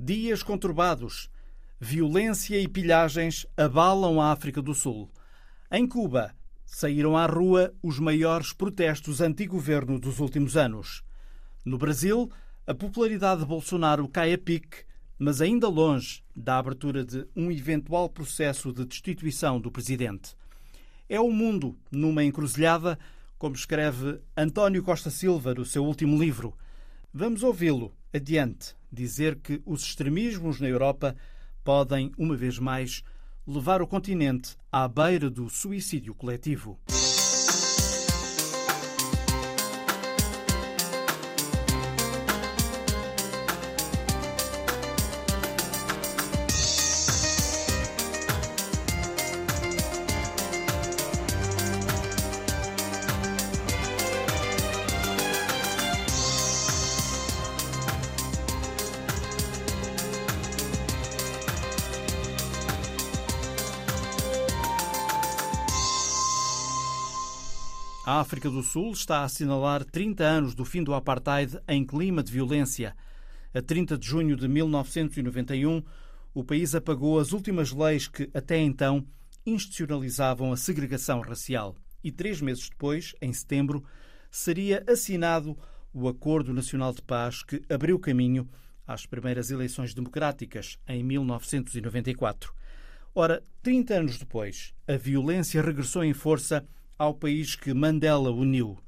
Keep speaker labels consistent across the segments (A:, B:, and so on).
A: Dias conturbados. Violência e pilhagens abalam a África do Sul. Em Cuba, saíram à rua os maiores protestos anti-governo dos últimos anos. No Brasil, a popularidade de Bolsonaro cai a pique, mas ainda longe da abertura de um eventual processo de destituição do presidente. É o mundo numa encruzilhada, como escreve António Costa Silva no seu último livro. Vamos ouvi-lo adiante dizer que os extremismos na Europa podem, uma vez mais, levar o continente à beira do suicídio coletivo. África do Sul está a assinalar 30 anos do fim do apartheid em clima de violência. A 30 de junho de 1991, o país apagou as últimas leis que, até então, institucionalizavam a segregação racial. E três meses depois, em setembro, seria assinado o Acordo Nacional de Paz que abriu caminho às primeiras eleições democráticas, em 1994. Ora, 30 anos depois, a violência regressou em força ao país que Mandela uniu.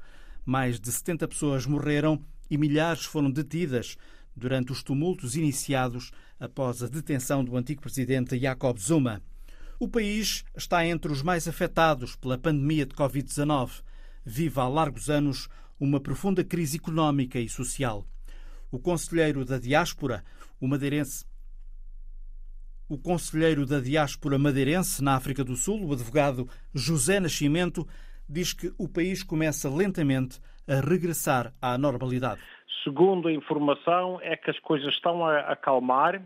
A: Mais de 70 pessoas morreram e milhares foram detidas durante os tumultos iniciados após a detenção do antigo presidente Jacob Zuma. O país está entre os mais afetados pela pandemia de Covid-19. Vive há largos anos uma profunda crise económica e social. O conselheiro da diáspora, o madeirense o conselheiro da diáspora madeirense na África do Sul, o advogado José Nascimento, diz que o país começa lentamente a regressar à normalidade.
B: Segundo a informação, é que as coisas estão a acalmar,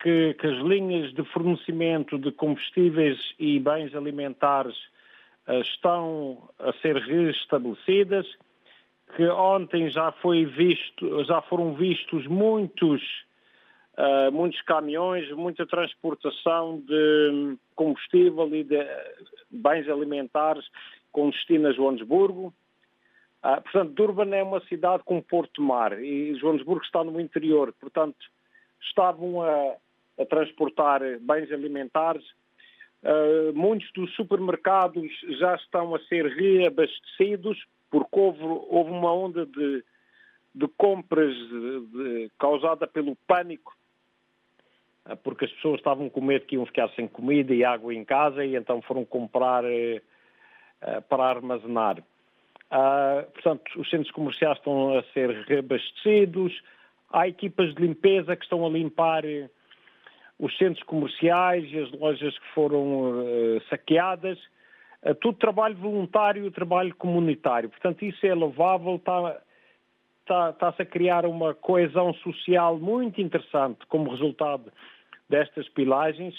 B: que, que as linhas de fornecimento de combustíveis e bens alimentares uh, estão a ser restabelecidas, que ontem já foi visto, já foram vistos muitos uh, muitos caminhões, muita transportação de combustível e de bens alimentares com destino a Joanesburgo. Uh, portanto, Durban é uma cidade com porto-mar e Joanesburgo está no interior. Portanto, estavam a, a transportar bens alimentares. Uh, muitos dos supermercados já estão a ser reabastecidos porque houve, houve uma onda de, de compras de, de, causada pelo pânico porque as pessoas estavam com medo que iam ficar sem comida e água em casa e então foram comprar eh, eh, para armazenar. Uh, portanto, os centros comerciais estão a ser reabastecidos, há equipas de limpeza que estão a limpar eh, os centros comerciais e as lojas que foram uh, saqueadas. Tudo trabalho voluntário, trabalho comunitário. Portanto, isso é louvável, está, está, está-se a criar uma coesão social muito interessante como resultado destas pilagens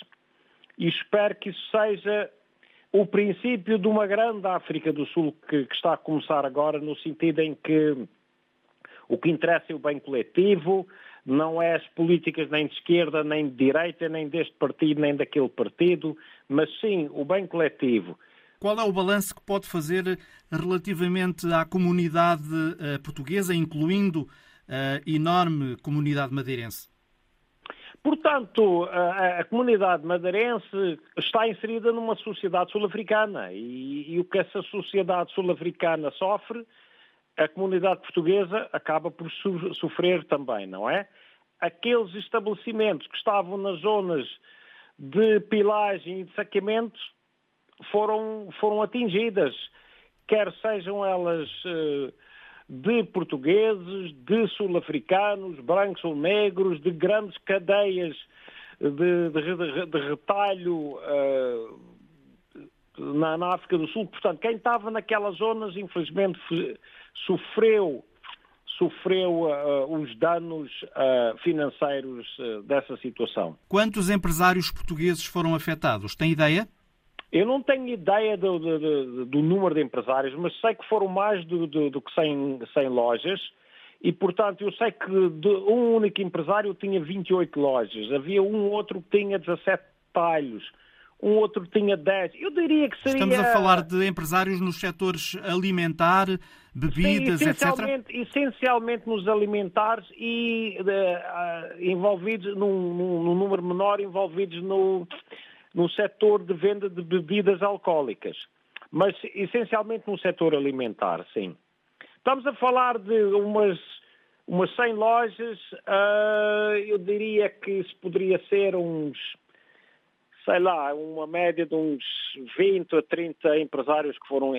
B: e espero que isso seja o princípio de uma grande África do Sul que, que, está a começar agora, no sentido em que o que interessa é o bem coletivo, não é as políticas nem de esquerda, nem de direita, nem deste partido, nem daquele partido, mas sim o bem coletivo.
A: Qual é o balanço que pode fazer relativamente à comunidade uh, portuguesa, incluindo a enorme comunidade madeirense?
B: Portanto, a, a, comunidade madeirense está inserida numa sociedade sul-africana e, e, o que essa sociedade sul-africana sofre, a comunidade portuguesa acaba por su, sofrer também, não é? Aqueles estabelecimentos que estavam nas zonas de pilagem e de saqueamento foram, foram atingidas, quer sejam elas. Uh, de portugueses, de sul-africanos, brancos ou negros, de grandes cadeias de, de, de retalho uh, na, na, África do Sul. Portanto, quem estava naquelas zonas, infelizmente, sofreu sofreu uh, os danos uh, financeiros dessa situação.
A: Quantos empresários portugueses foram afetados? Tem ideia?
B: Eu não tenho ideia do, do, do, número de empresários, mas sei que foram mais do, do que 100, 100 lojas E, portanto, eu sei que um único empresário tinha 28 lojas, havia um outro que tinha 17 talhos, um outro tinha 10. Eu diria que seria...
A: Estamos a falar de empresários nos setores alimentar, bebidas,
B: Sim, essencialmente, etc? Essencialmente nos alimentares e uh, envolvidos num, num, num, número menor envolvidos no, no setor de venda de bebidas alcoólicas. Mas essencialmente no setor alimentar, sim. Estamos a falar de umas, umas 100 lojas, uh, eu diria que isso poderia ser uns sei lá, uma média de uns 20 a 30 empresários que foram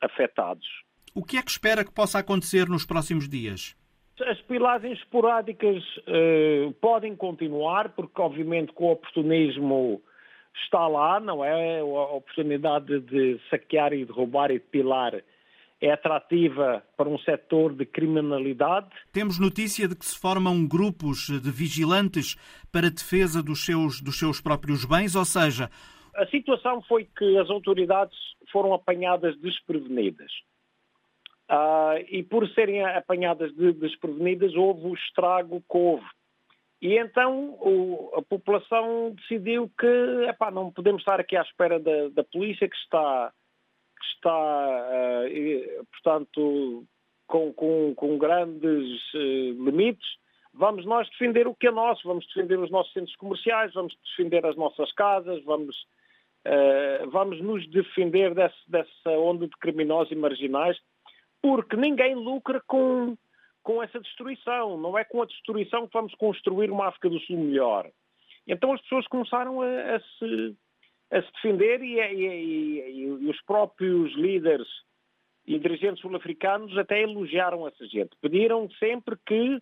B: afetados.
A: O que é que espera que possa acontecer nos próximos dias?
B: As pilagens esporádicas uh, podem continuar, porque obviamente com o oportunismo está lá, não é? A oportunidade de saquear e de roubar e de pilar é atrativa para um setor de criminalidade.
A: Temos notícia de que se formam grupos de vigilantes para defesa dos seus, dos seus próprios bens, ou seja...
B: A situação foi que as autoridades foram apanhadas desprevenidas. Uh, e por serem apanhadas de, desprevenidas, houve o estrago que houve. E então o, a população decidiu que epá, não podemos estar aqui à espera da, da polícia que está que está, uh, portanto, com, com, com grandes uh, limites, vamos nós defender o que é nosso, vamos defender os nossos centros comerciais, vamos defender as nossas casas, vamos, uh, vamos nos defender desse, dessa onda de criminosos e marginais, porque ninguém lucra com, com essa destruição. Não é com a destruição que vamos construir uma África do Sul melhor. Então as pessoas começaram a, a se a se defender e, e, e, e os próprios líderes e dirigentes sul-africanos até elogiaram essa gente. Pediram sempre que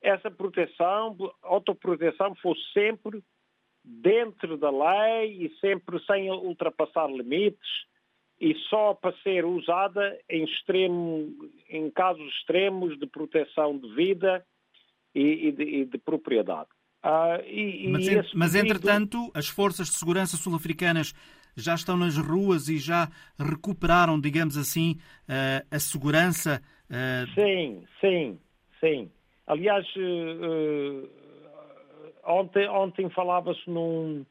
B: essa proteção, autoproteção, fosse sempre dentro da lei e sempre sem ultrapassar limites e só para ser usada em, extremo, em casos extremos de proteção de vida e, e, de, e de, propriedade.
A: Ah, e, mas, mas pedido... entretanto, as forças de segurança sul-africanas já estão nas ruas e já recuperaram, digamos assim, uh, a segurança.
B: Uh... Sim, sim, sim. Aliás, uh, ontem, ontem falava-se num,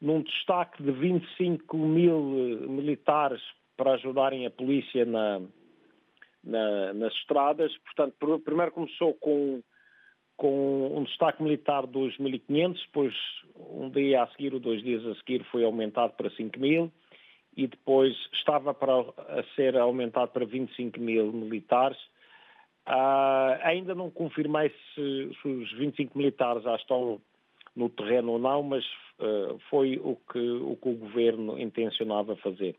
B: num destaque de 25 mil militares para ajudarem a polícia na, na, nas estradas. Portanto, primeiro começou com com um destaque militar de 2.500, depois um dia a seguir ou dois dias a seguir foi aumentado para 5.000 e depois estava para a ser aumentado para 25 mil militares. Uh, ainda não confirmei se, se, os 25 militares já estão no terreno ou não, mas foi o que, o que o governo intencionava fazer.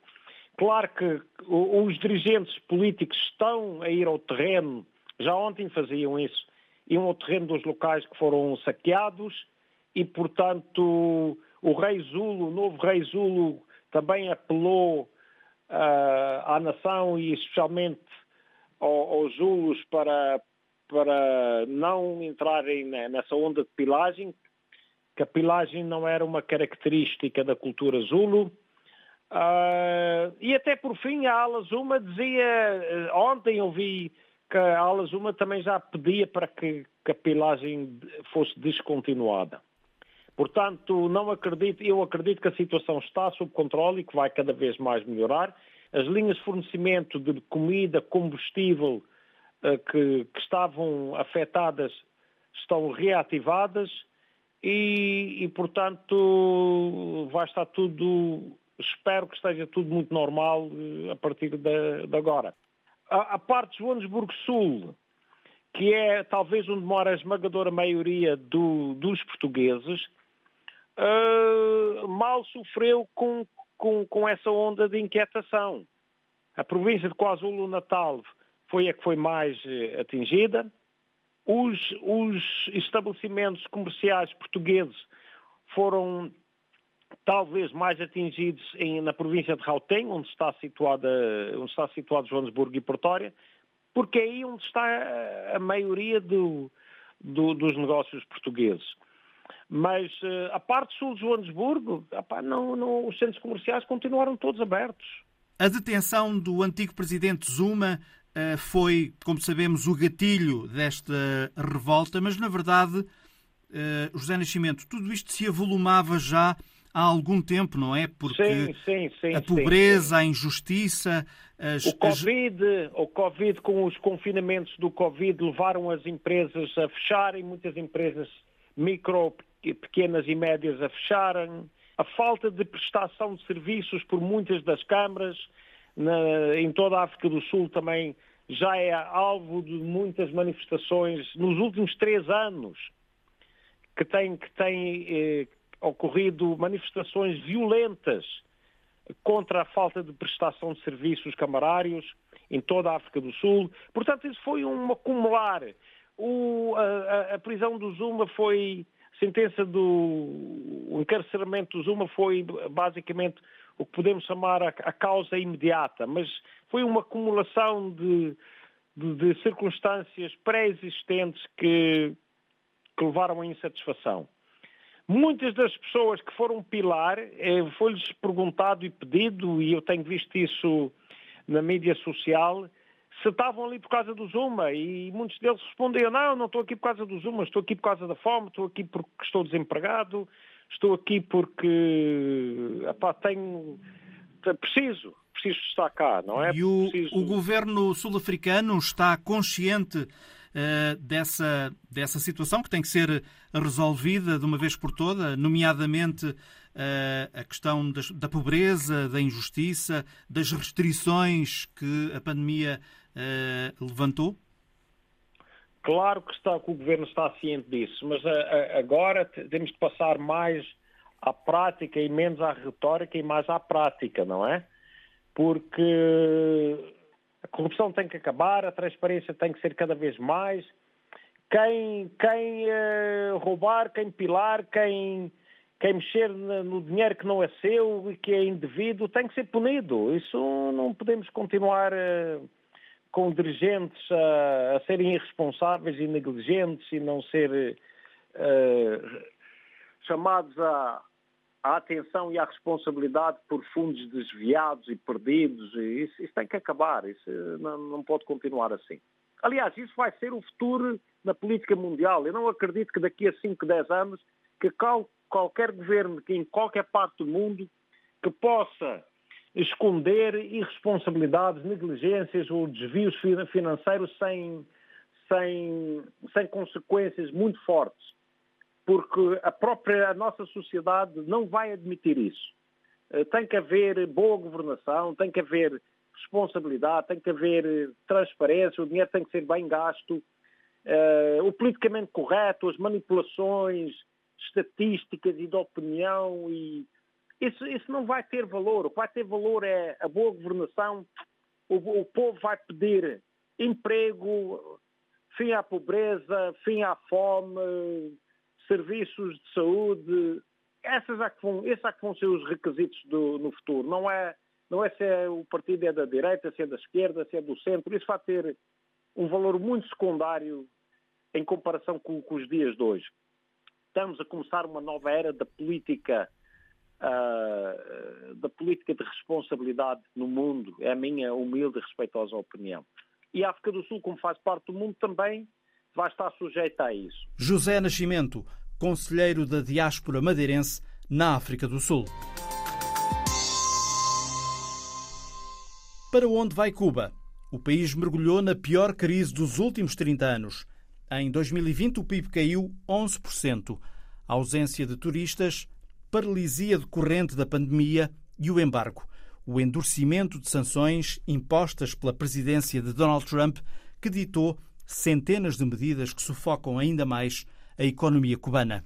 B: Claro que os dirigentes políticos estão a ir ao terreno, já ontem faziam isso, iam ao terreno dos locais que foram saqueados e, portanto, o rei Zulo, o novo rei Zulo, também apelou uh, à nação e especialmente aos Zulos para, para não entrarem nessa onda de pilagem, que a pilagem não era uma característica da cultura Zulo. Uh, e até por fim a Ala Zuma dizia, eh, ontem eu vi que a Ala Zuma também já pedia para que, a pilagem fosse descontinuada. Portanto, não acredito, eu acredito que a situação está sob controle e que vai cada vez mais melhorar. As linhas de fornecimento de comida, combustível uh, que, que, estavam afetadas estão reativadas e, e, portanto, vai estar tudo, espero que esteja tudo muito normal uh, a partir de, de agora a, a parte de Joanesburgo Sul, que é talvez onde mora a esmagadora maioria do, dos portugueses, uh, mal sofreu com, com, com, essa onda de inquietação. A província de KwaZulu-Natal foi a que foi mais uh, atingida. Os, os estabelecimentos comerciais portugueses foram talvez mais atingidos em, na província de Gauteng, onde está, situada, onde está situado Joanesburgo e Pretória, porque é aí onde está a maioria do, do, dos negócios portugueses. Mas uh, a parte sul de Joanesburgo, não, não, os centros comerciais continuaram todos abertos.
A: A detenção do antigo presidente Zuma foi, como sabemos, o gatilho desta revolta, mas na verdade, José Nascimento, tudo isto se avolumava já há algum tempo, não é?
B: Porque sim, sim, sim,
A: a pobreza, a injustiça.
B: As, o, COVID, as... o Covid, com os confinamentos do Covid, levaram as empresas a fecharem, muitas empresas micro, pequenas e médias a fecharem. A falta de prestação de serviços por muitas das câmaras, na, em toda a África do Sul também já é alvo de muitas manifestações nos últimos três anos que tem, que tem eh, ocorrido manifestações violentas contra a falta de prestação de serviços camarários em toda a África do Sul. Portanto, isso foi um acumular. O, a, a, prisão do Zuma foi, a sentença do o encarceramento do Zuma foi basicamente o que podemos chamar a, a causa imediata, mas foi uma acumulação de, de, de circunstâncias pré-existentes que, que levaram à insatisfação. Muitas das pessoas que foram pilar, eh, foi-lhes perguntado e pedido, e eu tenho visto isso na mídia social, se estavam ali por causa do Zuma. E muitos deles respondiam, não, não estou aqui por causa do Zuma, estou aqui por causa da fome, estou aqui porque estou desempregado, estou aqui porque epá, tenho... Preciso, preciso estar cá, não é?
A: E o, preciso... o governo sul-africano está consciente uh, dessa, dessa situação que tem que ser resolvida de uma vez por toda, nomeadamente uh, a questão das, da pobreza, da injustiça, das restrições que a pandemia uh, levantou?
B: Claro que, está, que o governo está ciente disso, mas agora temos de passar mais à prática e menos à retórica e mais à prática, não é? Porque a corrupção tem que acabar, a transparência tem que ser cada vez mais. Quem, quem uh, roubar, quem pilar, quem, quem mexer no dinheiro que não é seu e que é indevido tem que ser punido. Isso não podemos continuar uh, com dirigentes a, a, serem irresponsáveis e negligentes e não ser uh, chamados a atenção e a responsabilidade por fundos desviados e perdidos. E isso, isso, tem que acabar, isso não, não, pode continuar assim. Aliás, isso vai ser o futuro na política mundial. Eu não acredito que daqui a 5, 10 anos que qual, qualquer governo que em qualquer parte do mundo que possa esconder irresponsabilidades, negligências ou desvios financeiros sem, sem, sem consequências muito fortes porque a própria a nossa sociedade não vai admitir isso. Eh, tem que haver boa governação, tem que haver responsabilidade, tem que haver eh, transparência, o dinheiro tem que ser bem gasto, uh, o politicamente correto, as manipulações estatísticas e de opinião, e isso, isso não vai ter valor. O que vai ter valor é a boa governação, o, o povo vai pedir emprego, fim à pobreza, fim à fome, serviços de saúde, essas é que vão, esses é que vão ser os requisitos do, no futuro. Não é, não é se é o partido é da direita, se é da esquerda, se é do centro. Isso vai ter um valor muito secundário em comparação com, com os dias de hoje. Estamos a começar uma nova era da política uh, da política de responsabilidade no mundo. É a minha humilde e respeitosa opinião. E a África do Sul, como faz parte do mundo, também vai estar sujeita a isso.
A: José Nascimento, conselheiro da diáspora madeirense na África do Sul. Para onde vai Cuba? O país mergulhou na pior crise dos últimos 30 anos. Em 2020, o PIB caiu 11%. A ausência de turistas, paralisia decorrente da pandemia e o embargo. O endurecimento de sanções impostas pela presidência de Donald Trump, que ditou centenas de medidas que sufocam ainda mais a economia cubana.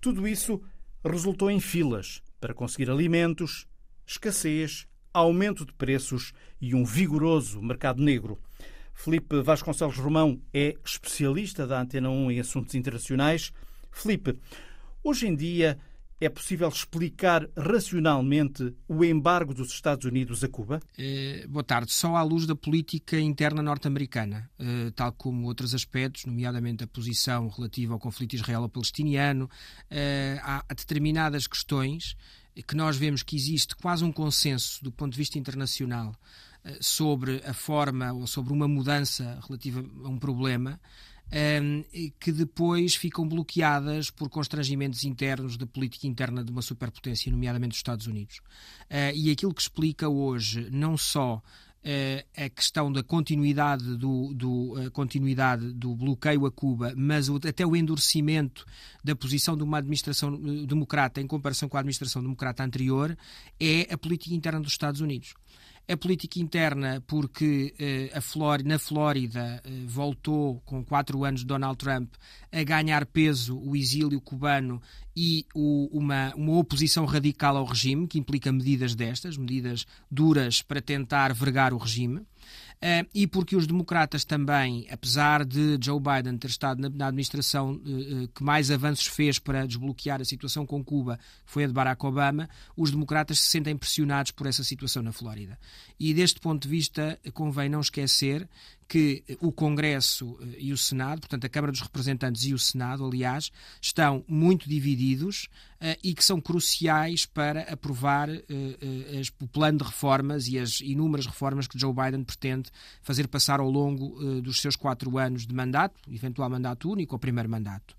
A: Tudo isso resultou em filas para conseguir alimentos, escassez, aumento de preços e um vigoroso mercado negro. Felipe Vasconcelos Romão é especialista da Antena 1 em assuntos internacionais. Felipe, hoje em dia é possível explicar racionalmente o embargo dos Estados Unidos a Cuba?
C: Eh, boa tarde. Só à luz da política interna norte-americana, eh, tal como outros aspectos, nomeadamente a posição relativa ao conflito israelo-palestiniano, eh, há determinadas questões que nós vemos que existe quase um consenso do ponto de vista internacional sobre a forma ou sobre uma mudança relativa a um problema um, que depois ficam bloqueadas por constrangimentos internos da política interna de uma superpotência, nomeadamente dos Estados Unidos. Uh, e aquilo que explica hoje não só uh, a questão da continuidade do, do uh, continuidade do bloqueio a Cuba, mas o, até o endurecimento da posição de uma administração democrata em comparação com a administração democrata anterior, é a política interna dos Estados Unidos a política interna, porque eh, na Flórida eh, voltou, com quatro anos de Donald Trump, a ganhar peso o exílio cubano e o, uma, uma oposição radical ao regime, que implica medidas destas, medidas duras para tentar vergar o regime. Uh, e porque os democratas também, apesar de Joe Biden ter estado na, administração uh, que mais avanços fez para desbloquear a situação com Cuba, foi a de Barack Obama, os democratas se sentem pressionados por essa situação na Flórida. E deste ponto de vista, convém não esquecer que o Congresso eh, e o Senado, portanto a Câmara dos Representantes e o Senado, aliás, estão muito divididos uh, e que são cruciais para aprovar o plano de reformas e as inúmeras reformas que Joe Biden pretende fazer passar ao longo dos seus quatro anos de mandato, eventual mandato único ou primeiro mandato.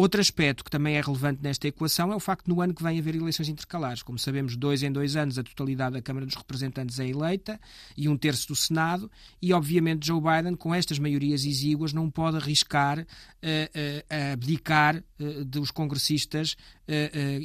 C: Outro aspecto que também é relevante nesta equação é o facto de no ano que vem haver eleições intercalares. Como sabemos, dois em dois anos a totalidade da Câmara dos Representantes é eleita e um terço do Senado, e obviamente Joe Biden, com estas maiorias exíguas, não pode arriscar uh, uh, abdicar uh, dos congressistas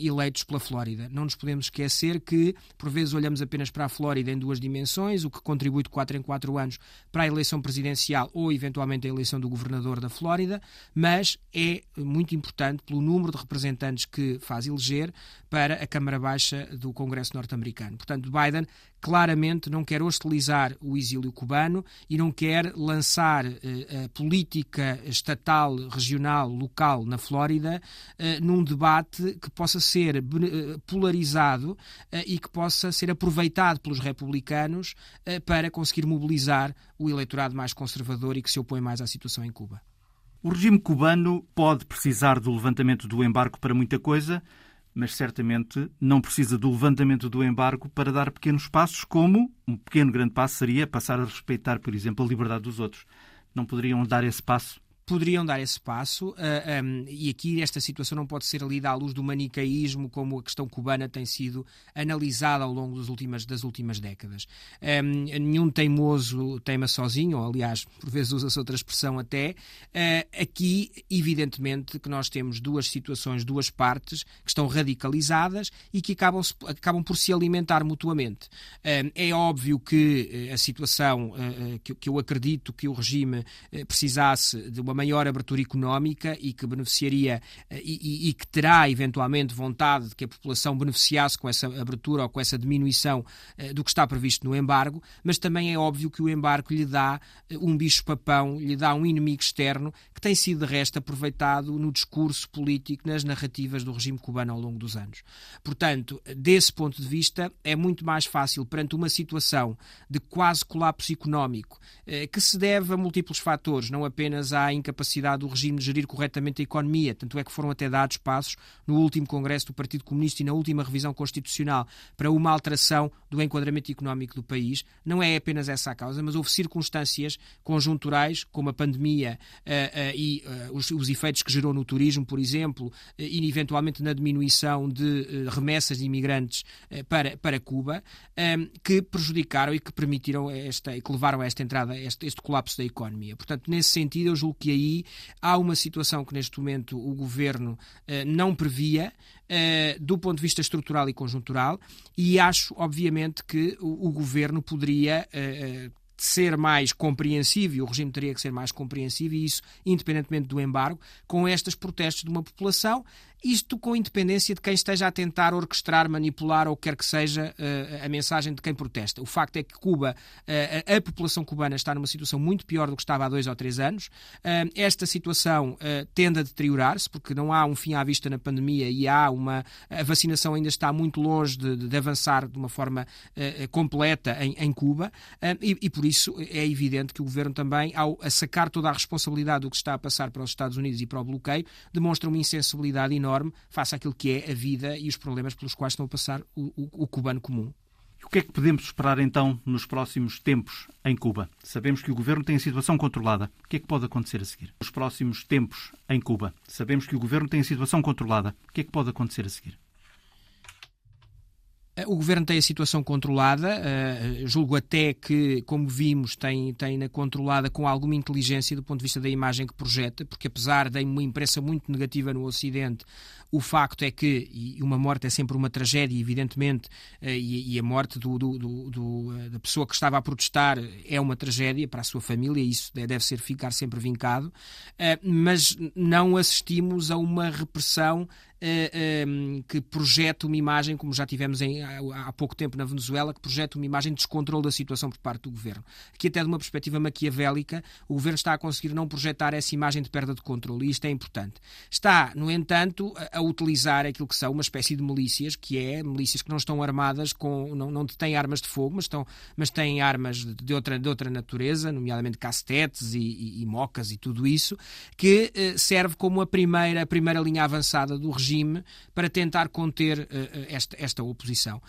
C: eleitos pela Flórida. Não nos podemos esquecer que, por vezes, olhamos apenas para a Flórida em duas dimensões, o que contribui de quatro em quatro anos para a eleição presidencial ou, eventualmente, a eleição do governador da Flórida, mas é muito importante importante pelo número de representantes que faz eleger para a Câmara Baixa do Congresso norte-americano. Portanto, Biden claramente não quer hostilizar o exílio cubano e não quer lançar eh, a política estatal, regional, local na Flórida eh, num debate que possa ser eh, polarizado eh, e que possa ser aproveitado pelos republicanos eh, para conseguir mobilizar o eleitorado mais conservador e que se opõe mais à situação em Cuba.
A: O regime cubano pode precisar do levantamento do embargo para muita coisa, mas certamente não precisa do levantamento do embargo para dar pequenos passos, como um pequeno grande passo seria passar a respeitar, por exemplo, a liberdade dos outros. Não poderiam dar esse passo?
C: Poderiam dar esse passo, uh, ah, um, e aqui esta situação não pode ser lida à luz do manicaísmo como a questão cubana tem sido analisada ao longo das últimas, das últimas décadas. Um, nenhum teimoso teima sozinho, ou aliás, por vezes usa-se outra expressão até. Uh, aqui, evidentemente, que nós temos duas situações, duas partes que estão radicalizadas e que acabam, acabam por se alimentar mutuamente. Um, é óbvio que eh, a situação uh, que, que eu acredito que o regime precisasse de uma maior abertura económica e que beneficiaria eh, e, e, e, que terá eventualmente vontade de que a população beneficiasse com essa abertura ou com essa diminuição eh, do que está previsto no embargo, mas também é óbvio que o embargo lhe dá eh, um bicho-papão, lhe dá um inimigo externo que tem sido de resto aproveitado no discurso político, nas narrativas do regime cubano ao longo dos anos. Portanto, desse ponto de vista, é muito mais fácil perante uma situação de quase colapso económico que se deve a múltiplos fatores, não apenas à incapacidade do regime de gerir corretamente a economia. Tanto é que foram até dados passos no último Congresso do Partido Comunista e na última revisão constitucional para uma alteração do enquadramento económico do país. Não é apenas essa a causa, mas houve circunstâncias conjunturais, como a pandemia uh, uh, e uh, os, os, efeitos que gerou no turismo, por exemplo, e eventualmente na diminuição de remessas de imigrantes para, para Cuba, que prejudicaram e que permitiram esta, que levaram a esta entrada, este, este colapso da economia. Portanto, nesse sentido, eu julgo que aí há uma situação que neste momento o governo eh, não previa. Uh, do ponto de vista estrutural e conjuntural, e acho, obviamente, que o, o governo poderia uh, ser mais compreensivo, e o regime teria que ser mais compreensivo, e isso independentemente do embargo, com estes protestos de uma população isto com independência de quem esteja a tentar orquestrar, manipular ou quer que seja uh, a mensagem de quem protesta. O facto é que Cuba, uh, a, população cubana está numa situação muito pior do que estava há dois ou três anos. Uh, esta situação tende a deteriorar-se porque não há um fim à vista na pandemia e há uma a vacinação ainda está muito longe de, de avançar de uma forma completa em, em Cuba e, e, por isso é evidente que o governo também, ao sacar toda a responsabilidade do que está a passar para os Estados Unidos e para o bloqueio, demonstra uma insensibilidade enorme enorme face àquilo que é a vida e os problemas pelos quais estão a passar o, o, o cubano comum.
A: O que é que podemos esperar então nos próximos tempos em Cuba? Sabemos que o governo tem a situação controlada. O que é que pode acontecer a seguir? Nos próximos tempos em Cuba, sabemos que o governo tem a situação controlada. O que é que pode acontecer a seguir?
C: O governo tem a situação controlada, uh, julgo até que, como vimos, tem, tem-na controlada com alguma inteligência do ponto de vista da imagem que projeta, porque apesar de uma imprensa muito negativa no Ocidente, o facto é que, e uma morte é sempre uma tragédia, evidentemente, uh, e, a morte do, do, do, uh, da pessoa que estava a protestar é uma tragédia para a sua família, isso deve ser ficar sempre vincado, mas não assistimos a uma repressão que projeta uma imagem, como já tivemos em, há, pouco tempo na Venezuela, que projeta uma imagem de descontrole da situação por parte do governo. Aqui, até de uma perspectiva maquiavélica, o governo está a conseguir não projetar essa imagem de perda de controle, e isto é importante. Está, no entanto, a, utilizar aquilo que são uma espécie de milícias, que é milícias que não estão armadas, com, não, não têm armas de fogo, mas, estão, mas têm armas de outra, de outra natureza, nomeadamente castetes e, e, e mocas e tudo isso, que uh, serve como a primeira, a primeira linha avançada do regime para tentar conter uh, esta, esta oposição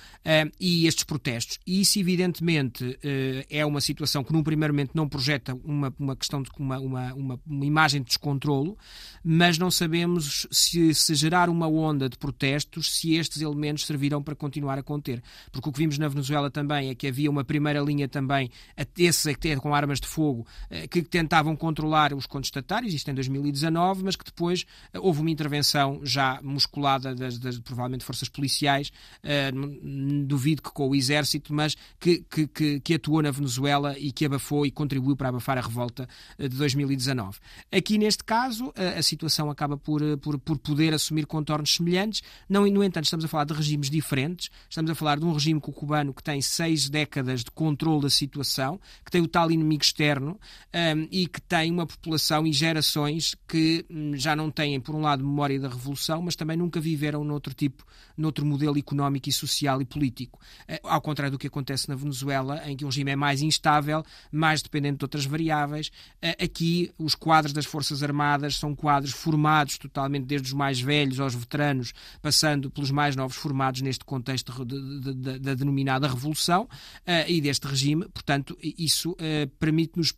C: e estes protestos. E isso, evidentemente, uh, é uma situação que, num primeiro momento, não projeta uma, uma questão de uma, uma, uma, uma imagem de descontrolo, mas não sabemos se, se gerar uma onda de protestos, se estes elementos servirão para continuar a conter. Porque o que vimos na Venezuela também é que havia uma primeira linha também, esses até com armas de fogo, que tentavam controlar os contestatários, isto em 2019, mas que depois houve uma intervenção já musculada das, das provavelmente forças policiais, uh, duvido que com o exército, mas que, que, que, atuou na Venezuela e que abafou e contribuiu para abafar a revolta de 2019. Aqui neste caso, uh, a situação acaba por, por, por poder assumir contornos semelhantes, não, no entanto, estamos a falar de regimes diferentes, estamos a falar de um regime cubano que tem seis décadas de controle da situação, que tem o tal inimigo externo um, e que tem uma população e gerações que um, já não têm, por um lado, memória da Revolução, mas também também nunca viveram noutro tipo, noutro modelo económico e social e político. Eh, ao contrário do que acontece na Venezuela, em que o regime é mais instável, mais dependente de outras variáveis. Eh, aqui, os quadros das Forças Armadas são quadros formados totalmente desde os mais velhos aos veteranos, passando pelos mais novos formados neste contexto da denominada Revolução eh, e deste regime. Portanto, isso permite-nos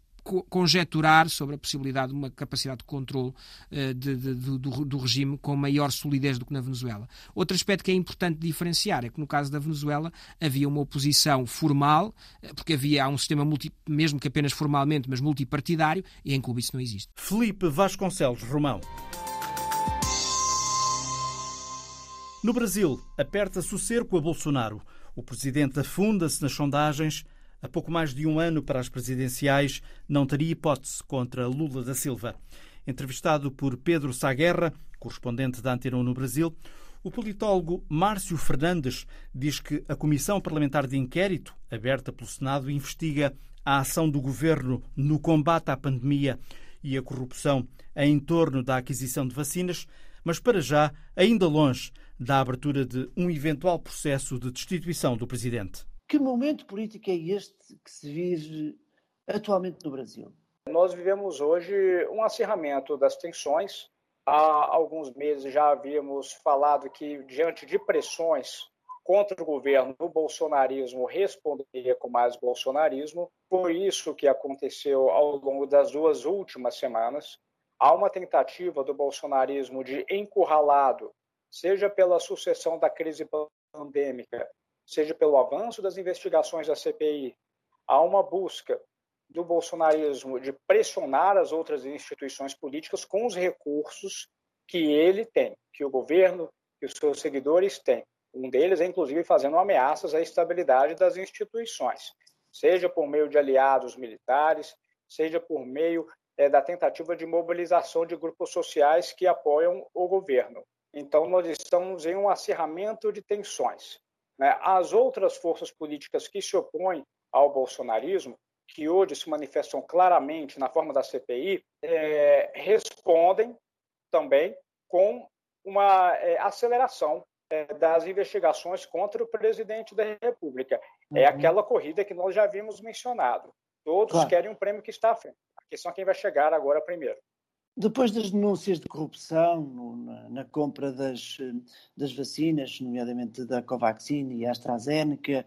C: conjecturar sobre a possibilidade de uma capacidade de controle uh, de, de, do, do, regime com maior solidez do que na Venezuela. Outro aspecto que é importante diferenciar é que no caso da Venezuela havia uma oposição formal, uh, porque havia um sistema, multi, mesmo que apenas formalmente, mas multipartidário, e em Cuba isso não existe.
A: Felipe Vasconcelos Romão. No Brasil, aperta-se o cerco a Bolsonaro. O presidente afunda-se nas sondagens a pouco mais de um ano para as presidenciais, não teria hipótese contra Lula da Silva. Entrevistado por Pedro Saguerra, correspondente da Antena no Brasil, o politólogo Márcio Fernandes diz que a Comissão Parlamentar de Inquérito, aberta pelo Senado, investiga a ação do governo no combate à pandemia e a corrupção em torno da aquisição de vacinas, mas para já ainda longe da abertura de um eventual processo de destituição do presidente.
D: Que momento político é este que se vive atualmente no Brasil?
E: Nós vivemos hoje um acirramento das tensões. Há alguns meses já havíamos falado que, diante de pressões contra o governo, o bolsonarismo responderia com mais bolsonarismo. Por isso que aconteceu ao longo das duas últimas semanas. Há uma tentativa do bolsonarismo de encurralado, seja pela sucessão da crise pandêmica, seja pelo avanço das investigações da CPI, há uma busca do bolsonarismo de pressionar as outras instituições políticas com os recursos que ele tem, que o governo e os seus seguidores têm. Um deles é, inclusive, fazendo ameaças à estabilidade das instituições, seja por meio de aliados militares, seja por meio é, da tentativa de mobilização de grupos sociais que apoiam o governo. Então, nós estamos em um acirramento de tensões. Né? As outras forças políticas que se opõem ao bolsonarismo, que hoje se manifestam claramente na forma da CPI, é, respondem também com uma é, aceleração é, das investigações contra o presidente da República. É uhum. É aquela corrida que nós já vimos mencionado. Todos claro. querem um prêmio que está à frente. A questão é quem vai chegar agora primeiro.
D: Depois das denúncias de corrupção no, na, na, compra das, das vacinas, nomeadamente da Covaxin e AstraZeneca,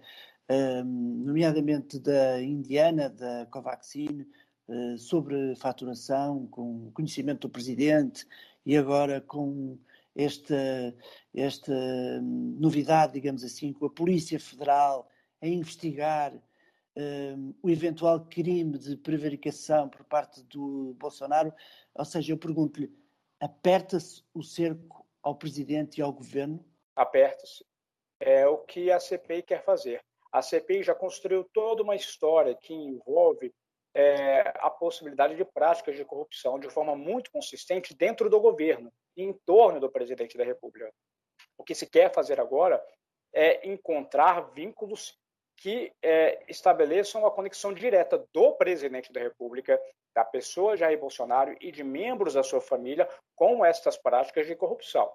D: nomeadamente da Indiana, da Covaxin, eh, sobre faturação, com conhecimento do Presidente e agora com esta, esta novidade, digamos assim, com a Polícia Federal a investigar um, o eventual crime de prevaricação por parte do Bolsonaro. Ou seja, eu pergunto-lhe, aperta-se o cerco ao Presidente e ao Governo?
E: Aperta-se. É o que a CPI quer fazer. A CPI já construiu toda uma história que envolve é, a possibilidade de práticas de corrupção de forma muito consistente dentro do governo e em torno do presidente da República. O que se quer fazer agora é encontrar vínculos que é, estabeleçam a conexão direta do presidente da República, da pessoa Jair Bolsonaro e de membros da sua família com estas práticas de corrupção.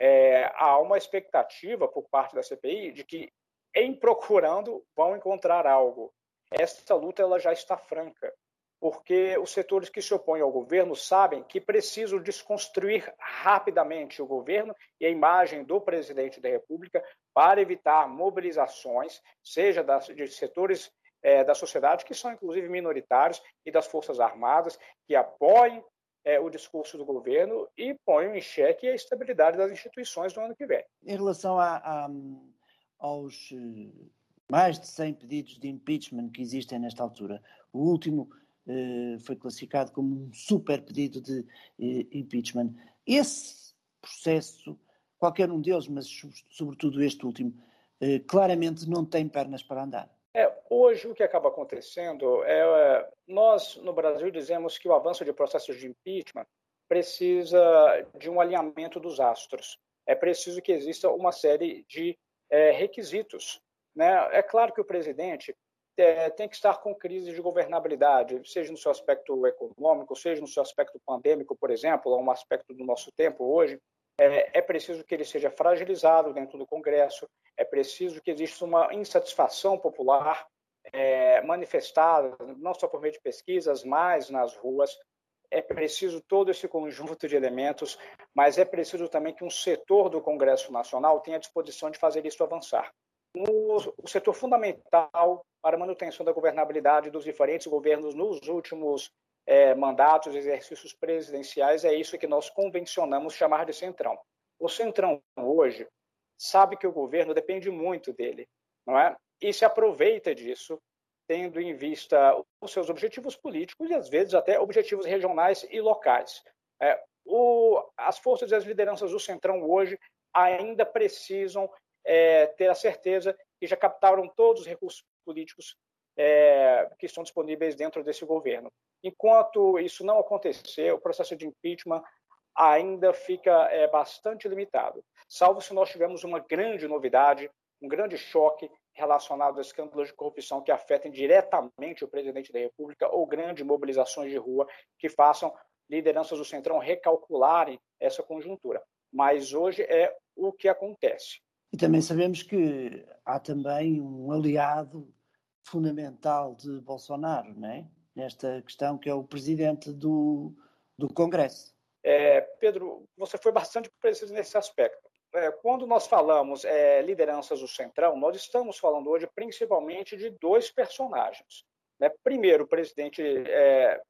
E: É, há uma expectativa por parte da CPI de que, em procurando, vão encontrar algo essa luta ela já está franca, porque os setores que se opõem ao governo sabem que precisam desconstruir rapidamente o governo e a imagem do presidente da República para evitar mobilizações, seja das, de setores é, da sociedade, que são inclusive minoritários, e das Forças Armadas, que apoiem é, o discurso do governo e ponham em xeque a estabilidade das instituições no ano que vem.
D: Em relação a, a, aos mais de 100 pedidos de impeachment que existem nesta altura. O último eh, foi classificado como um super pedido de eh, impeachment. Esse processo, qualquer um deles, mas sobretudo este último, eh, claramente não tem pernas para andar.
E: É, hoje o que acaba acontecendo é, é nós no Brasil dizemos que o avanço de processos de impeachment precisa de um alinhamento dos astros. É preciso que exista uma série de é, requisitos né? É claro que o presidente é, tem que estar com crise de governabilidade, seja no seu aspecto econômico, seja no seu aspecto pandêmico, por exemplo, um aspecto do nosso tempo hoje. É, é preciso que ele seja fragilizado dentro do Congresso, é preciso que exista uma insatisfação popular é, manifestada, não só por meio de pesquisas, mas nas ruas. É preciso todo esse conjunto de elementos, mas é preciso também que um setor do Congresso Nacional tenha disposição de fazer isso avançar o setor fundamental para a manutenção da governabilidade dos diferentes governos nos últimos é, mandatos, exercícios presidenciais, é isso que nós convencionamos chamar de centrão. O centrão hoje sabe que o governo depende muito dele, não é? E se aproveita disso, tendo em vista os seus objetivos políticos e às vezes até objetivos regionais e locais. É, o, as forças e as lideranças do centrão hoje ainda precisam é, ter a certeza que já captaram todos os recursos políticos é, que estão disponíveis dentro desse governo. Enquanto isso não acontecer, o processo de impeachment ainda fica é, bastante limitado, salvo se nós tivermos uma grande novidade, um grande choque relacionado a escândalos de corrupção que afetem diretamente o presidente da República ou grandes mobilizações de rua que façam lideranças do Centrão recalcularem essa conjuntura. Mas hoje é o que acontece.
D: E também sabemos que há também um aliado fundamental de Bolsonaro, não é? nesta questão, que é o presidente do, do Congresso.
E: É, Pedro, você foi bastante preciso nesse aspecto. É, quando nós falamos é, lideranças do Centrão, nós estamos falando hoje principalmente de dois personagens. Né? Primeiro, o presidente é,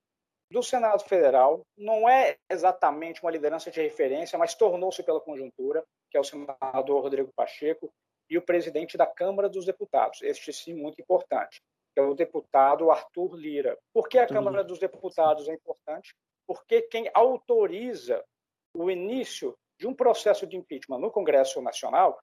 E: do Senado Federal, não é exatamente uma liderança de referência, mas tornou-se pela conjuntura, que é o senador Rodrigo Pacheco, e o presidente da Câmara dos Deputados, este sim muito importante, que é o deputado Arthur Lira. Por que a Câmara dos Deputados é importante? Porque quem autoriza o início de um processo de impeachment no Congresso Nacional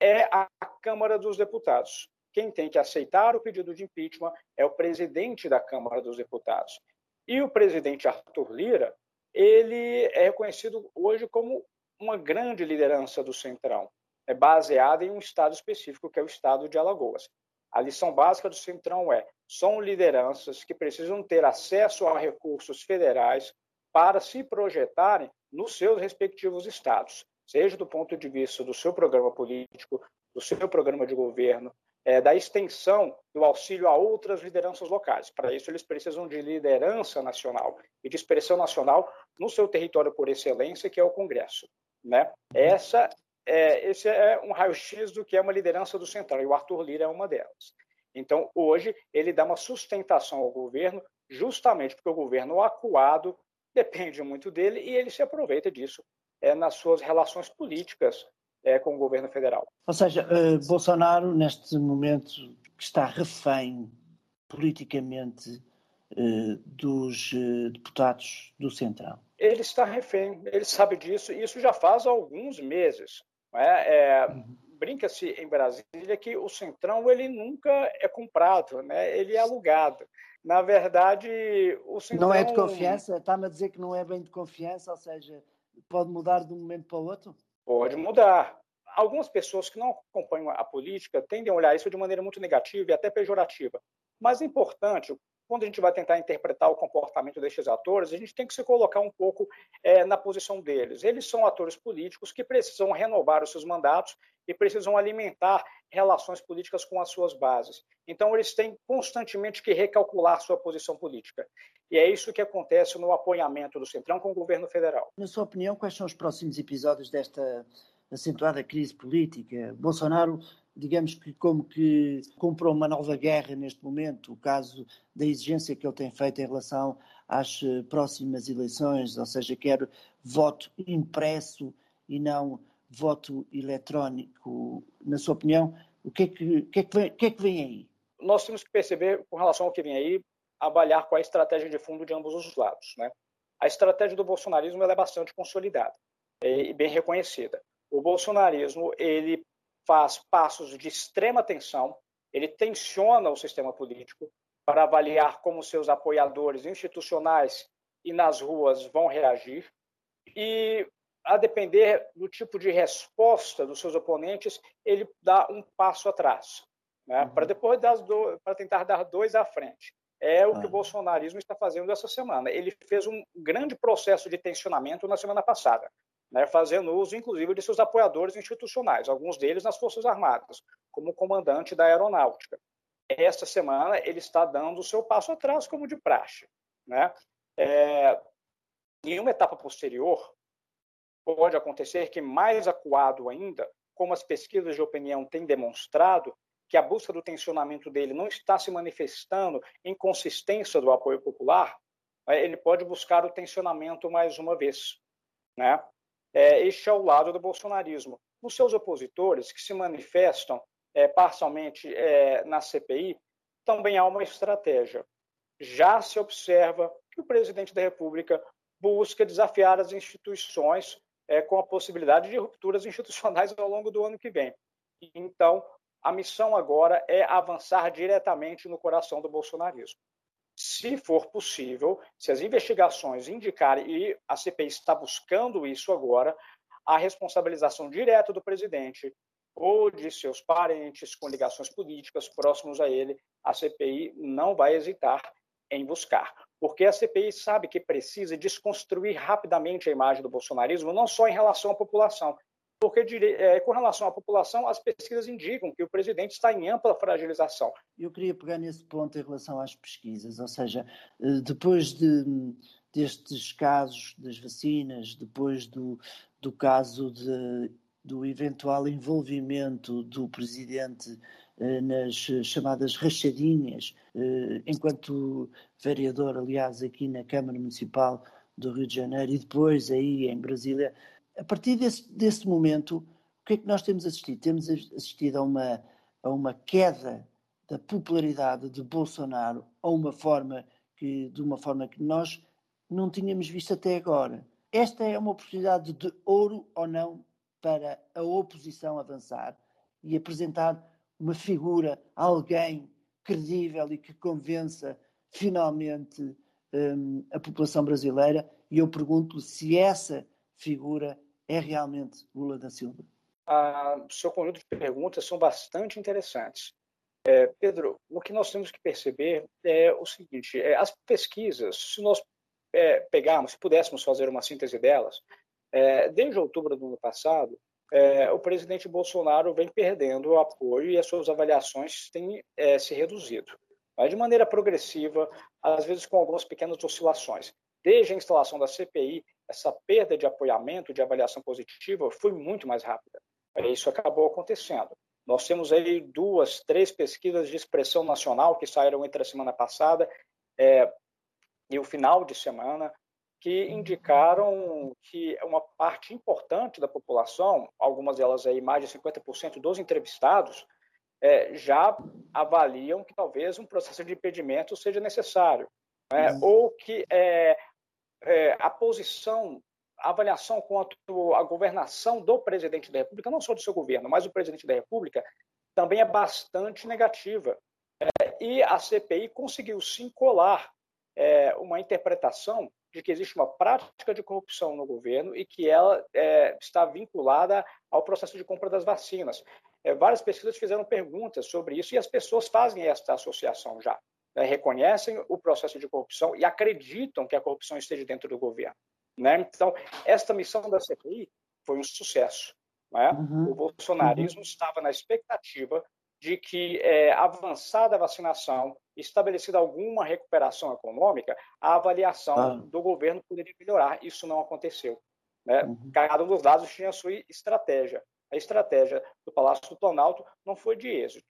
E: é a Câmara dos Deputados. Quem tem que aceitar o pedido de impeachment é o presidente da Câmara dos Deputados. E o presidente Arthur Lira, ele é reconhecido hoje como uma grande liderança do Centrão, é baseada em um estado específico, que é o estado de Alagoas. A lição básica do Centrão é: são lideranças que precisam ter acesso a recursos federais para se projetarem nos seus respectivos estados, seja do ponto de vista do seu programa político, do seu programa de governo, é, da extensão do auxílio a outras lideranças locais. Para isso, eles precisam de liderança nacional e de expressão nacional no seu território por excelência, que é o Congresso. Né? Essa é, esse é um raio-x do que é uma liderança do Centrão, e o Arthur Lira é uma delas. Então, hoje, ele dá uma sustentação ao governo, justamente porque o governo acuado depende muito dele e ele se aproveita disso é, nas suas relações políticas é, com o governo federal.
D: Ou seja, uh, Bolsonaro, neste momento, está refém politicamente uh, dos uh, deputados do Centrão.
E: Ele está refém, ele sabe disso, e isso já faz alguns meses. É? É, uhum. Brinca-se em Brasília que o Centrão ele nunca é comprado, né? ele é alugado. Na verdade, o Centrão...
D: Não é de confiança? Está-me a dizer que não é bem de confiança, ou seja, pode mudar de um momento para o outro?
E: Pode mudar. Algumas pessoas que não acompanham a política tendem a olhar isso de maneira muito negativa e até pejorativa. Mas é importante, quando a gente vai tentar interpretar o comportamento destes atores, a gente tem que se colocar um pouco é, na posição deles. Eles são atores políticos que precisam renovar os seus mandatos e precisam alimentar relações políticas com as suas bases. Então, eles têm constantemente que recalcular sua posição política. E é isso que acontece no apoiamento do Centrão com o governo federal.
D: Na sua opinião, quais são os próximos episódios desta acentuada crise política? Bolsonaro digamos que como que comprou uma nova guerra neste momento, o caso da exigência que ele tem feito em relação às eh, próximas eleições, ou seja, quer voto impresso e não voto eletrónico. Na sua opinião, o que é que, que, é que, vem, que, é que vem aí?
E: Nós temos que perceber, com relação ao que vem aí, avaliar qual é a estratégia de fundo de ambos os lados. Né? A estratégia do bolsonarismo é bastante consolidada e bem reconhecida. O bolsonarismo ele faz passos de extrema tensão, ele tensiona o sistema político para avaliar como seus apoiadores institucionais e nas ruas vão reagir e a depender do tipo de resposta dos seus oponentes, ele dá um passo atrás, né? uhum. para depois do... para tentar dar dois à frente. É o que o bolsonarismo está fazendo essa semana. Ele fez um grande processo de tensionamento na semana passada né, fazendo uso, inclusive, de seus apoiadores institucionais, alguns deles nas Forças Armadas, como o comandante da Aeronáutica. Esta semana, ele está dando o seu passo atrás, como de praxe. Né? É, em uma etapa posterior, pode acontecer que, mais acuado ainda, como as pesquisas de opinião têm demonstrado, que a busca do tensionamento dele não está se manifestando em consistência do apoio popular, né, ele pode buscar o tensionamento mais uma vez. Né? É, este é o lado do bolsonarismo. Os seus opositores, que se manifestam é, parcialmente é, na CPI, também há uma estratégia. Já se observa que o presidente da República busca desafiar as instituições é, com a possibilidade de rupturas institucionais ao longo do ano que vem. Então, a missão agora é avançar diretamente no coração do bolsonarismo se for possível, se as investigações indicarem, e a CPI está buscando isso agora, a responsabilização direta do presidente ou de seus parentes com ligações políticas próximos a ele, a CPI não vai hesitar em buscar. Porque a CPI sabe que precisa desconstruir rapidamente a imagem do bolsonarismo, não só em relação à população, porque é, com relação à população, as pesquisas indicam que o presidente está em ampla fragilização.
D: Eu queria pegar nesse ponto em relação às pesquisas, ou seja, eh, depois de, destes casos das vacinas, depois do, do caso de, do eventual envolvimento do presidente nas chamadas rachadinhas, eh, enquanto vereador, aliás, aqui na Câmara Municipal do Rio de Janeiro e depois aí em Brasília, a partir desse, desse momento, o que é que nós temos assistido? Temos assistido a uma, a uma queda da popularidade de Bolsonaro a uma forma que, de uma forma que nós não tínhamos visto até agora. Esta é uma oportunidade de ouro ou não para a oposição avançar e apresentar uma figura, alguém credível e que convença finalmente um, a população brasileira. E eu pergunto se essa figura é realmente Lula da Silva?
E: Ah, o seu conjunto de perguntas são bastante interessantes. É, Pedro, o que nós temos que perceber é o seguinte: é, as pesquisas, se nós é, pegarmos, se pudéssemos fazer uma síntese delas, é, desde outubro do ano passado, é, o presidente Bolsonaro vem perdendo o apoio e as suas avaliações têm é, se reduzido, mas de maneira progressiva, às vezes com algumas pequenas oscilações. Desde a instalação da CPI, essa perda de apoiamento, de avaliação positiva, foi muito mais rápida. Isso acabou acontecendo. Nós temos aí duas, três pesquisas de expressão nacional que saíram entre a semana passada é, e o final de semana, que indicaram que uma parte importante da população, algumas delas aí mais de 50% dos entrevistados, é, já avaliam que talvez um processo de impedimento seja necessário, né? uhum. ou que é, é, a posição, a avaliação quanto à governação do presidente da República, não só do seu governo, mas do presidente da República, também é bastante negativa. É, e a CPI conseguiu sim colar é, uma interpretação de que existe uma prática de corrupção no governo e que ela é, está vinculada ao processo de compra das vacinas. É, várias pesquisas fizeram perguntas sobre isso e as pessoas fazem essa associação já. Né, reconhecem o processo de corrupção e acreditam que a corrupção esteja dentro do governo. Né? Então, esta missão da CPI foi um sucesso. Né? Uhum. O bolsonarismo uhum. estava na expectativa de que, é, avançada a vacinação, estabelecida alguma recuperação econômica, a avaliação ah. do governo poderia melhorar. Isso não aconteceu. Né? Uhum. Cada um dos lados tinha a sua estratégia. A estratégia do Palácio do Planalto não foi de êxito.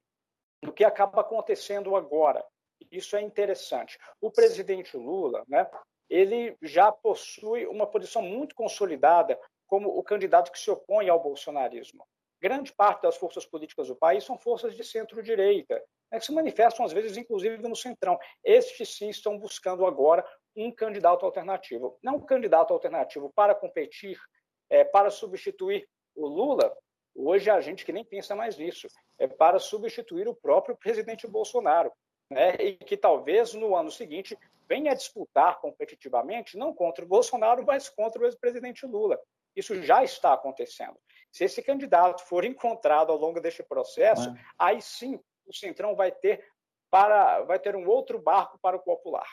E: O que acaba acontecendo agora? Isso é interessante. O presidente Lula, né, ele já possui uma posição muito consolidada como o candidato que se opõe ao bolsonarismo grande parte das forças políticas do país são forças de centro-direita, né, que se manifestam, às vezes, inclusive no centrão. Estes, sim, estão buscando agora um candidato alternativo. Não um candidato alternativo para competir, é, para substituir o Lula, hoje a gente que nem pensa mais nisso, é para substituir o próprio presidente Bolsonaro. Né, e que talvez no ano seguinte venha disputar competitivamente, não contra o Bolsonaro, mas contra o ex-presidente Lula. Isso já está acontecendo. Se esse candidato for encontrado ao longo deste processo, é. aí sim o Centrão vai ter para vai ter um outro barco para o popular.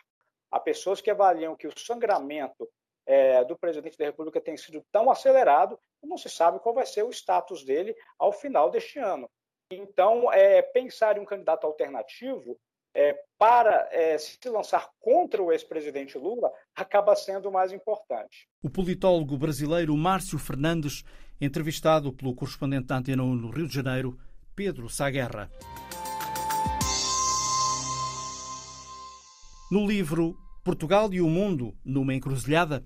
E: Há pessoas que avaliam que o sangramento é, do presidente da República tem sido tão acelerado que não se sabe qual vai ser o status dele ao final deste ano. Então, é, pensar em um candidato alternativo é, para é, se lançar contra o ex-presidente Lula acaba sendo o mais importante.
A: O politólogo brasileiro Márcio Fernandes entrevistado pelo correspondente da Antena 1 no Rio de Janeiro, Pedro Saguerra. No livro Portugal e o Mundo numa Encruzilhada,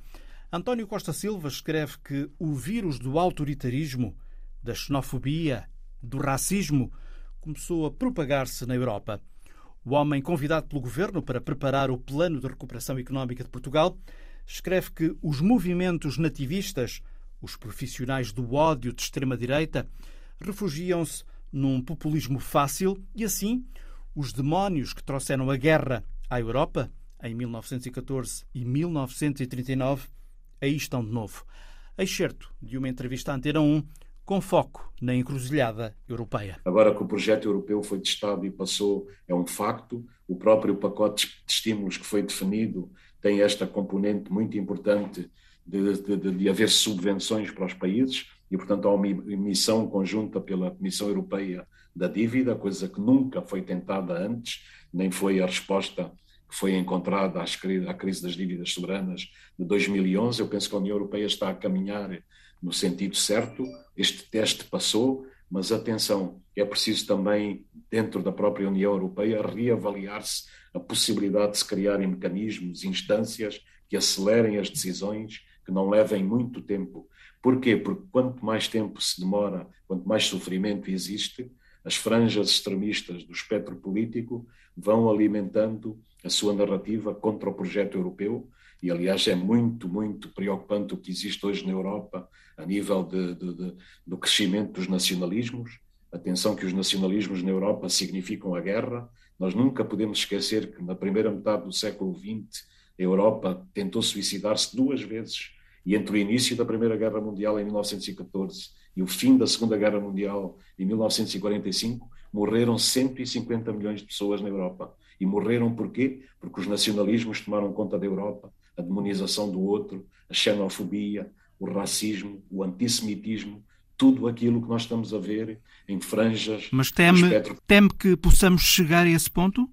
A: António Costa Silva escreve que o vírus do autoritarismo, da xenofobia, do racismo começou a propagar-se na Europa. O homem convidado pelo governo para preparar o plano de recuperação económica de Portugal escreve que os movimentos nativistas os profissionais do ódio de extrema-direita refugiam-se num populismo fácil e, assim, os demónios que trouxeram a guerra à Europa em 1914 e 1939 aí estão de novo. Excerto de uma entrevista Antena 1 com foco na encruzilhada europeia.
F: Agora que o projeto europeu foi testado e passou, é um facto. O próprio pacote de estímulos que foi definido tem esta componente muito importante de, de, de, haver subvenções para os países e, portanto, há uma emissão conjunta pela Comissão Europeia da dívida, coisa que nunca foi tentada antes, nem foi a resposta que foi encontrada à crise das dívidas soberanas de 2011. Eu penso que a União Europeia está a caminhar no sentido certo, este teste passou, mas atenção, é preciso também, dentro da própria União Europeia, reavaliar-se a possibilidade de se criarem mecanismos, instâncias que acelerem as decisões que não levem muito tempo. Porquê? Porque quanto mais tempo se demora, quanto mais sofrimento existe, as franjas extremistas do espectro político vão alimentando a sua narrativa contra o projeto europeu. E, aliás, é muito, muito preocupante o que existe hoje na Europa a nível de, de, de, do crescimento dos nacionalismos. Atenção que os nacionalismos na Europa significam a guerra. Nós nunca podemos esquecer que na primeira metade do século XX a Europa tentou suicidar-se duas vezes e entre o início da Primeira Guerra Mundial em 1914 e o fim da Segunda Guerra Mundial em 1945, morreram 150 milhões de pessoas na Europa. E morreram por quê? Porque os nacionalismos tomaram conta da Europa, a demonização do outro, a xenofobia, o racismo, o antissemitismo, tudo aquilo que nós estamos a ver em franjas.
A: Mas teme, espectro... teme que possamos chegar a esse ponto?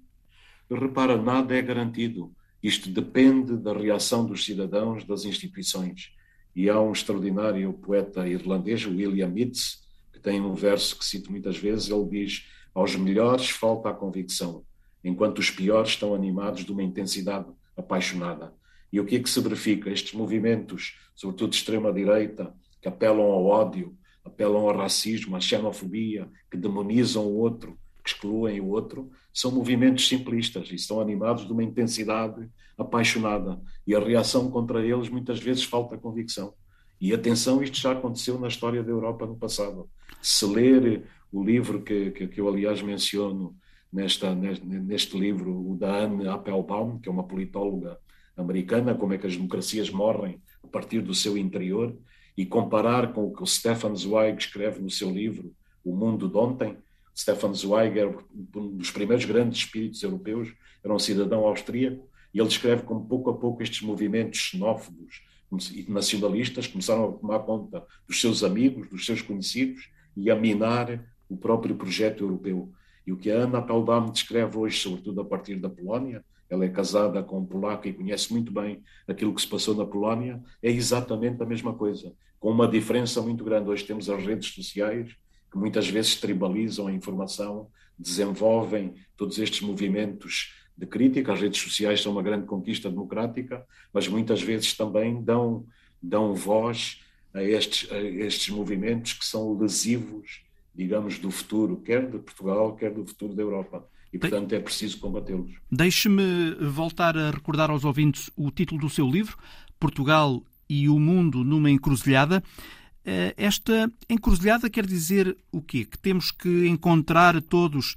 F: Repara, nada é garantido. Isto depende da reação dos cidadãos, das instituições. E há um extraordinário poeta irlandês, William Yeats, que tem um verso que cito muitas vezes, ele diz: Aos melhores falta a convicção, enquanto os piores estão animados de uma intensidade apaixonada. E o que é que se verifica? Estes movimentos, sobretudo de extrema-direita, que apelam ao ódio, apelam ao racismo, à xenofobia, que demonizam o outro, excluem o outro, são movimentos simplistas e estão animados de uma intensidade apaixonada. E a reação contra eles muitas vezes falta convicção. E atenção, isto já aconteceu na história da Europa no passado. Se ler o livro que, que, que eu, aliás, menciono nesta, neste, neste livro, o da Anne Applebaum, que é uma politóloga americana, como é que as democracias morrem a partir do seu interior, e comparar com o que o Stefan Zweig escreve no seu livro O Mundo de Ontem. Stefan Zweig era um dos primeiros grandes espíritos europeus, era um cidadão austríaco, e ele escreve como pouco a pouco estes movimentos xenófobos e nacionalistas começaram a tomar conta dos seus amigos, dos seus conhecidos e a minar o próprio projeto europeu. E o que a Ana Applebaum descreve hoje, sobretudo a partir da Polónia, ela é casada com um polaco e conhece muito bem aquilo que se passou na Polónia, é exatamente a mesma coisa, com uma diferença muito grande. Hoje temos as redes sociais, que muitas vezes tribalizam a informação, desenvolvem todos estes movimentos de crítica. As redes sociais são uma grande conquista democrática, mas muitas vezes também dão, dão voz a estes, a estes movimentos que são lesivos, digamos, do futuro, quer de Portugal, quer do futuro da Europa. E, portanto, é preciso combatê-los.
A: Deixe-me voltar a recordar aos ouvintes o título do seu livro, Portugal e o Mundo numa Encruzilhada. Eh, esta encruzilhada quer dizer o quê? Que temos que encontrar todos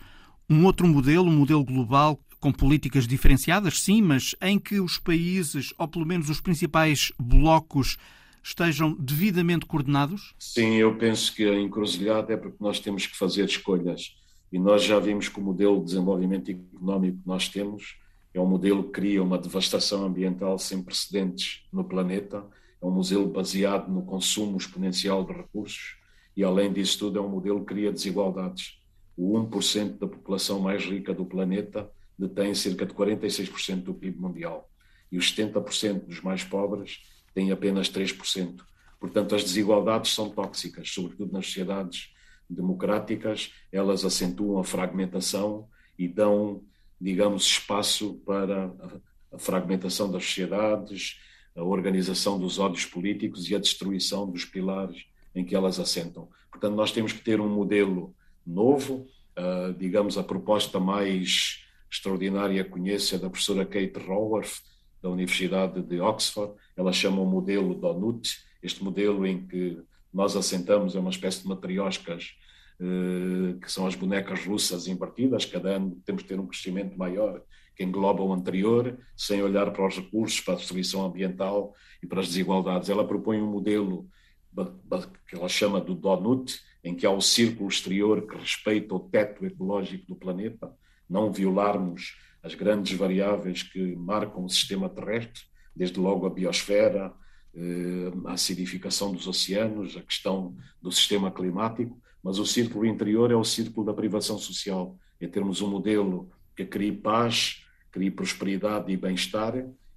A: um outro modelo, um modelo global, com políticas diferenciadas, sim, mas em que os países, ou pelo menos os principais blocos, estejam devidamente coordenados?
F: Sim, eu penso que a encruzilhada é porque nós temos que fazer escolhas. E nós já vimos que o modelo de desenvolvimento económico que nós temos é um modelo que cria uma devastação ambiental sem precedentes no planeta, é um modelo baseado no consumo exponencial de recursos e, além disso tudo, é um modelo que cria desigualdades. O 1% da população mais rica do planeta detém cerca de 46% do PIB mundial e os 70% dos mais pobres têm apenas 3%. Portanto, as desigualdades são tóxicas, sobretudo nas sociedades democráticas, elas acentuam a fragmentação e dão, digamos, espaço para a fragmentação das sociedades, a organização dos ódios políticos e a destruição dos pilares em que elas assentam. Portanto, nós temos que ter um modelo novo, uh, digamos, a proposta mais extraordinária conheço é da professora Kate Raworth, da Universidade de Oxford. Ela chama o modelo Donut, este modelo em que nós assentamos é uma espécie de matrioscas eh, que são as bonecas russas invertidas, cada ano temos que ter um crescimento maior engloba o anterior, sem olhar para os recursos, para a destruição ambiental e para as desigualdades. Ela propõe um modelo que ela chama do Donut, em que há o círculo exterior que respeita o teto ecológico do planeta, não violarmos as grandes variáveis que marcam o sistema terrestre, desde logo a biosfera, eh, a acidificação dos oceanos, a questão do sistema climático, mas o círculo interior é o círculo da privação social, é termos um modelo que crie paz, crie prosperidade e bem-estar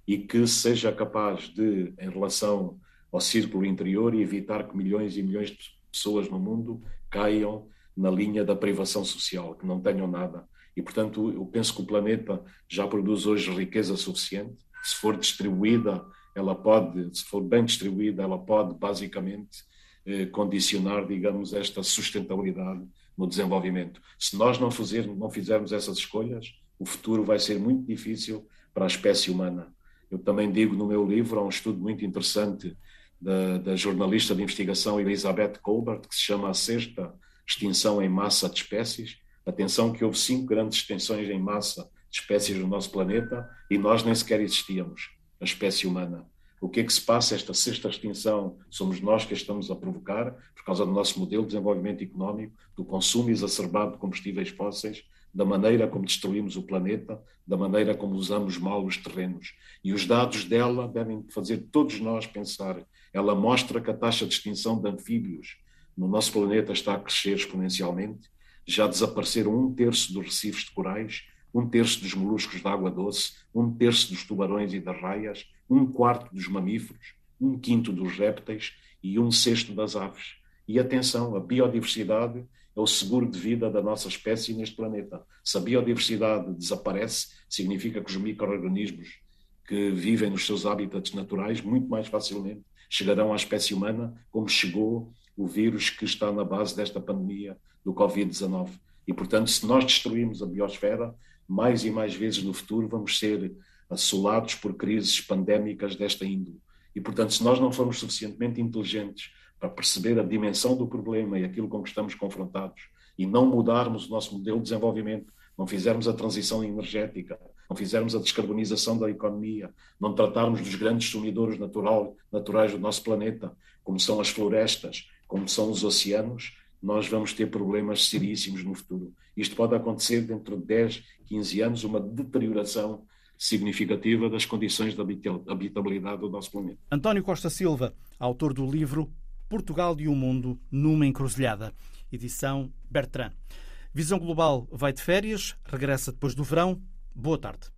F: e que seja capaz de, em relação ao círculo interior, evitar que milhões e milhões de pessoas no mundo caiam na linha da privação social, que não tenham nada. E, portanto, eu penso que o planeta já produz hoje riqueza suficiente. Se for distribuída, ela pode, se for bem distribuída, ela pode basicamente eh, condicionar, digamos, esta sustentabilidade no desenvolvimento. Se nós não, fazer, não fizermos essas escolhas, o futuro vai ser muito difícil para a espécie humana. Eu também digo no meu livro, há um estudo muito interessante da, da jornalista de investigação Elizabeth Colbert, que se chama A Sexta Extinção em Massa de Espécies, Atenção que houve cinco grandes extensões em massa de espécies no nosso planeta e nós nem sequer existíamos, a espécie humana. O que é que se passa? Esta sexta extinção somos nós que a estamos a provocar por causa do nosso modelo de desenvolvimento económico, do consumo exacerbado de combustíveis fósseis, da maneira como destruímos o planeta, da maneira como usamos mal os terrenos. E os dados dela devem fazer todos nós pensar. Ela mostra que a taxa de extinção de anfíbios no nosso planeta está a crescer exponencialmente já desapareceram um terço dos recifes de corais, um terço dos moluscos de água doce, um terço dos tubarões e das raias, um quarto dos mamíferos, um quinto dos répteis e um sexto das aves. E atenção, a biodiversidade é o seguro de vida da nossa espécie neste planeta. Se a biodiversidade desaparece, significa que os micro-organismos que vivem nos seus hábitats naturais muito mais facilmente chegarão à espécie humana, como chegou o vírus que está na base desta pandemia do Covid-19. E, portanto, se nós destruirmos a biosfera, mais e mais vezes no futuro vamos ser assolados por crises pandémicas desta índole. E, portanto, se nós não formos suficientemente inteligentes para perceber a dimensão do problema e aquilo com que estamos confrontados e não mudarmos o nosso modelo de desenvolvimento, não fizermos a transição energética, não fizermos a descarbonização da economia, não tratarmos dos grandes sumidores natural, naturais do nosso planeta, como são as florestas, como são os oceanos, nós vamos ter problemas seríssimos no futuro. Isto pode acontecer dentro de 10, 15 anos, uma deterioração significativa das condições de habitabilidade do nosso planeta.
A: António Costa Silva, autor do livro Portugal e o Mundo numa Encruzilhada, edição Bertrand. Visão Global vai de férias, regressa depois do verão. Boa tarde.